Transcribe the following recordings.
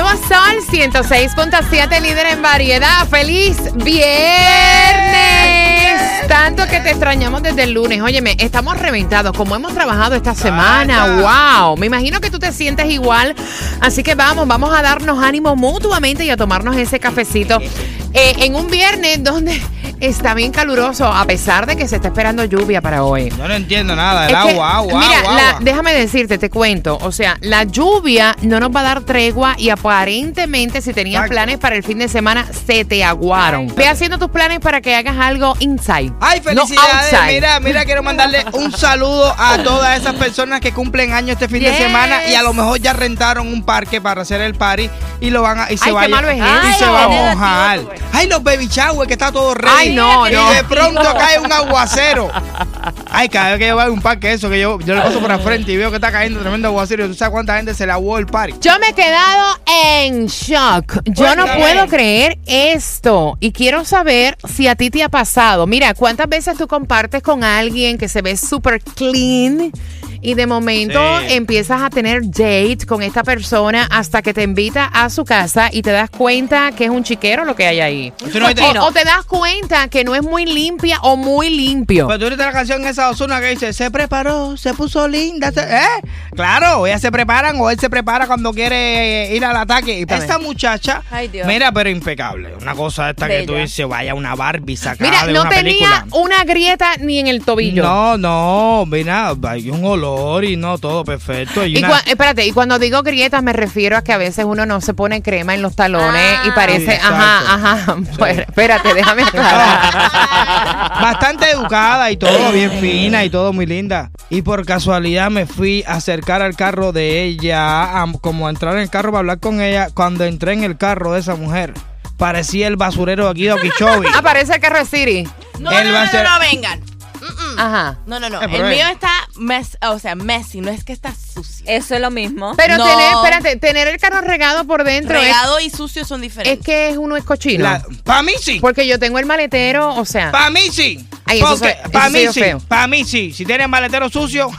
nuevo Sol 106.7, líder en variedad. ¡Feliz viernes! Tanto que te extrañamos desde el lunes. Óyeme, estamos reventados. Como hemos trabajado esta semana, wow. Me imagino que tú te sientes igual. Así que vamos, vamos a darnos ánimo mutuamente y a tomarnos ese cafecito. Eh, en un viernes donde está bien caluroso, a pesar de que se está esperando lluvia para hoy. Yo no entiendo nada. El Es que, agua, agua, mira, agua, la- agua. déjame decirte, te cuento. O sea, la lluvia no nos va a dar tregua y aparentemente si tenías Exacto. planes para el fin de semana, se te aguaron. Ve haciendo tus planes para que hagas algo inside. Ay, no felicidades. outside. mira, mira, quiero mandarle un saludo a todas esas personas que cumplen años este fin Yes. de semana y a lo mejor ya rentaron un parque para hacer el party y lo van a y se Ay, y eso. se va a mojar. Ay, los baby shower que está todo ready. Ay, no, y no. de pronto cae un aguacero. Ay, cada vez que yo voy a un parque eso que yo, yo le paso por la frente y veo que está cayendo tremendo aguacero, ¿tú sabes cuánta gente se le aguó el party? Yo me he quedado en shock. Yo no puedo creer esto. Y quiero saber si a ti te ha pasado. Mira, ¿cuántas veces tú compartes con alguien que se ve súper clean? Y de momento Sí. empiezas a tener date con esta persona hasta que te invita a su casa y te das cuenta que es un chiquero lo que hay ahí. No O, o te das cuenta que no es muy limpia o muy limpio. Pues tú viste la canción esa Ozuna que dice, se preparó, se puso linda, se- ¿eh? Claro, ellas se preparan o él se prepara cuando quiere eh, ir al ataque. Y esta muchacha, Ay, mira, pero impecable. Una cosa esta que tú dices, vaya una Barbie sacada Mira, de no una tenía película. una grieta ni en el tobillo. No, no, mira, hay un olor y no, todo perfecto. Y Y una- cua- espérate, y cuando digo grietas me refiero a que a veces uno no se pone crema en los talones y Ah. parece, Sí, ajá, ajá. Pues, espérate, déjame aclarar. Bastante educada y todo bien fina y todo muy linda. Y por casualidad me fui a acercar al carro de ella, a- como a entrar en el carro para hablar con ella. Cuando entré en el carro de esa mujer, parecía el basurero de aquí de Okeechobee. Aparece el carro de Siri. No, Él no, no, no, no, vengan. Ajá. No, no, no. Eh, El mío está, mes, o sea, messy. No es que está sucio. Eso es lo mismo. Pero No. tener, espérate, tener el carro regado por dentro es, Regado y sucio son es diferentes. que es uno es cochino. La- pa' mí sí. Porque yo tengo el maletero, o sea. Pa' mí sí. Ay, eso Porque soy- eso pa' mí sí. feo. Pa' mí sí. Si tienes maletero sucio.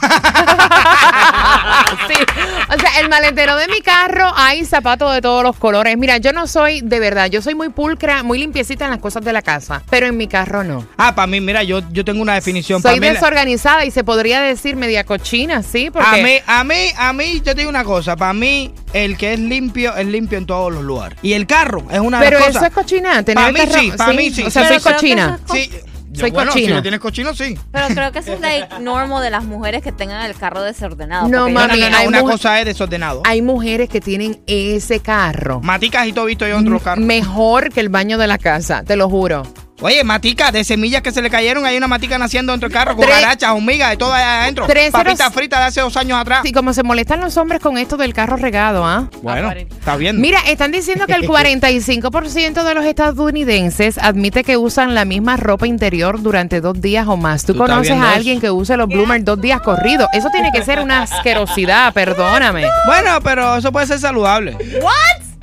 maletero de mi carro hay zapatos de todos los colores. Mira, yo no soy, de verdad, yo soy muy pulcra, muy limpiecita en las cosas de la casa, pero en mi carro no. ah, para mí, mira, yo, yo tengo una definición. Soy Pa' mí la- desorganizada y se podría decir media cochina, ¿sí? Porque A mí, a mí, a mí, yo te digo una cosa. Para mí, el que es limpio, es limpio en todos los lugares. Y el carro es una de Pero eso es cochina, tener Pa' el mí carro- sí, pa' mí sí. O sea, Pero soy cochina. Sí. Yo, Soy bueno, cochina. si lo tienes cochino, sí. Pero creo que eso es like normal de las mujeres que tengan el carro desordenado. No, porque No, no, Mami, no, no, hay una cosa es desordenado. Hay mujeres que tienen ese carro Maticas y todo visto yo dentro de los carros. mejor que el baño de la casa, te lo juro. Oye, maticas de semillas que se le cayeron, hay una matica naciendo dentro del carro, con garachas, hormigas, de todo allá adentro. Papitas fritas de hace dos años atrás. Sí, como se molestan los hombres con esto del carro regado, ¿ah? Bueno, está bien. Mira, están diciendo que el 45% de los estadounidenses admite que usan la misma ropa interior durante dos días o más. ¿Tú, ¿Tú conoces a eso? alguien que use los bloomers dos días corridos? Eso tiene que ser una asquerosidad, perdóname. Bueno, pero eso puede ser saludable.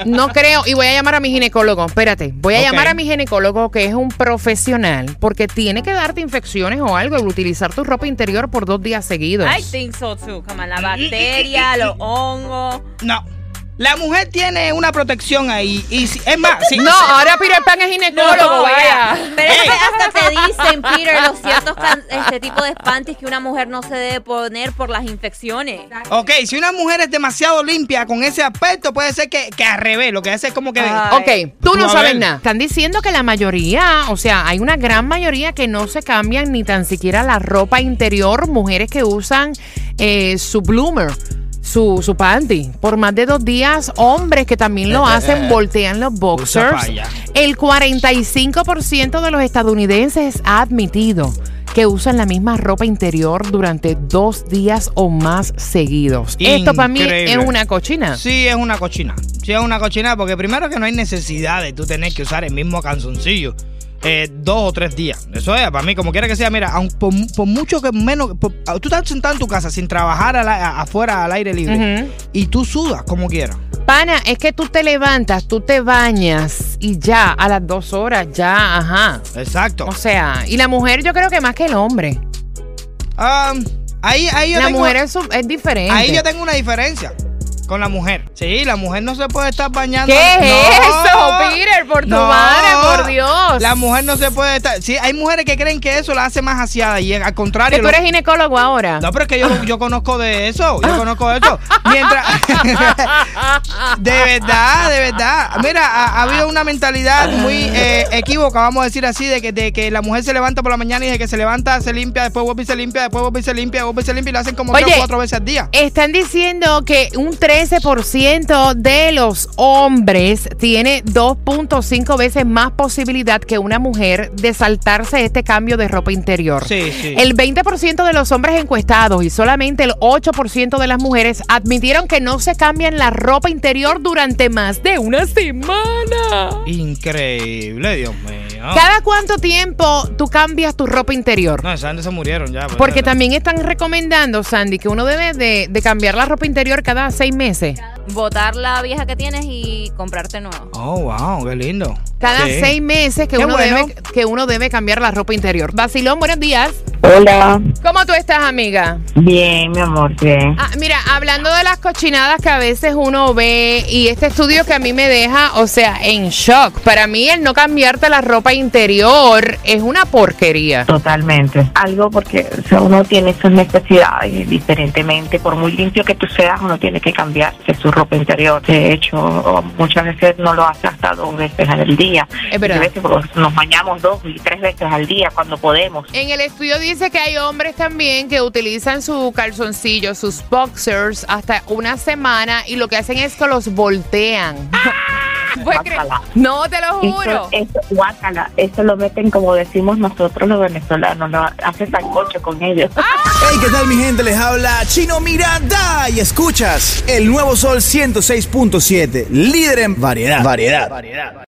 No creo, y voy a llamar a mi ginecólogo. Espérate, voy a llamar a mi ginecólogo que es un profesional porque tiene que darte infecciones o algo y utilizar tu ropa interior por dos días seguidos. I think so too. Como la bacteria, los hongos. No. La mujer tiene una protección ahí. Y si- es más, si, No, ahora Peter Pan es ginecólogo, vaya. Pero es que hasta te dicen, Peter, los ciertos can- este tipo de panties que una mujer no se debe poner por las infecciones. Ok, si una mujer es demasiado limpia con ese aspecto, puede ser que, que al revés, lo que hace es como que... Ajá. Ok, tú no sabes nada. Están diciendo que la mayoría, o sea, hay una gran mayoría que no se cambian ni tan siquiera la ropa interior, mujeres que usan eh, su bloomer. Su, su panty. Por más de dos días, hombres que también lo hacen voltean los boxers. El 45% de los estadounidenses ha admitido que usan la misma ropa interior durante dos días o más seguidos. Esto para mí es una cochina. Sí, es una cochina. Sí, es una cochina porque primero que no hay necesidad de tú tener que usar el mismo calzoncillo eh, dos o tres días. Eso es, para mí, como quiera que sea, mira, aun por, por mucho que menos... por- tú estás sentado en tu casa sin trabajar afuera al aire libre y tú sudas como quieras. Pana, es que tú te levantas, tú te bañas y ya a las dos horas, ya, ajá. Exacto. O sea, y la mujer yo creo que más que el hombre. Ah, ahí, ahí yo La tengo- mujer es, es diferente. Ahí yo tengo una diferencia con la mujer. Sí, la mujer no se puede estar bañando. ¿Qué es No. eso, Peter? Por tu No. madre, por Dios. La mujer no se puede estar. Sí, hay mujeres que creen que eso la hace más aseada y al contrario. Que tú eres ginecólogo ahora. No, pero es que yo, yo conozco de eso. Yo conozco de eso. Mientras. de verdad, de verdad. Mira, ha, ha habido una mentalidad muy eh, equívoca, vamos a decir así, de que, de que la mujer se levanta por la mañana y de que se levanta, se limpia, después vuelve y se limpia, después vuelve y se limpia, vuelve y se limpia y lo hacen como Oye. tres o cuatro veces al día. Están diciendo que un 13% de los hombres tiene 2.5 veces más posibilidad que una mujer de saltarse este cambio de ropa interior. Sí, sí. El 20% de los hombres encuestados y solamente el 8% de las mujeres admitieron que no se cambian la ropa interior durante más de una semana. Increíble, Dios mío. ¿Cada cuánto tiempo tú cambias tu ropa interior? No, gente se murieron ya. pues. Porque también están recomendando, Sandy, que uno debe de, de cambiar la ropa interior cada seis meses. Botar la vieja que tienes y comprarte nueva. Oh, wow, qué lindo. Cada Sí. seis meses que Qué uno, bueno. debe, que uno debe cambiar la ropa interior. Basilón, buenos días. Hola, ¿Cómo tú estás, amiga? bien, mi amor, bien. Ah, mira, hablando de las cochinadas que a veces uno ve y este estudio que a mí me deja, o sea, en shock. Para mí el no cambiarte la ropa interior es una porquería. Totalmente. Algo porque o sea, uno tiene sus necesidades diferentemente. Por muy limpio que tú seas, uno tiene que cambiarse su ropa interior. De hecho, muchas veces no lo hace hasta dos veces al día. Es verdad. Veces nos bañamos dos y tres veces al día cuando podemos. En el estudio dice que hay hombres también que utilizan su calzoncillo, sus boxers, hasta una semana y lo que hacen es que los voltean. ¿Puedes creer? Guácala. No, te lo juro. Eso, eso, guácala, eso lo meten como decimos nosotros los venezolanos, lo hacen sancocho con ellos. Hey, ¿qué tal mi gente? Les habla Chino Miranda y escuchas el nuevo Sol 106.7, líder en variedad. Variedad.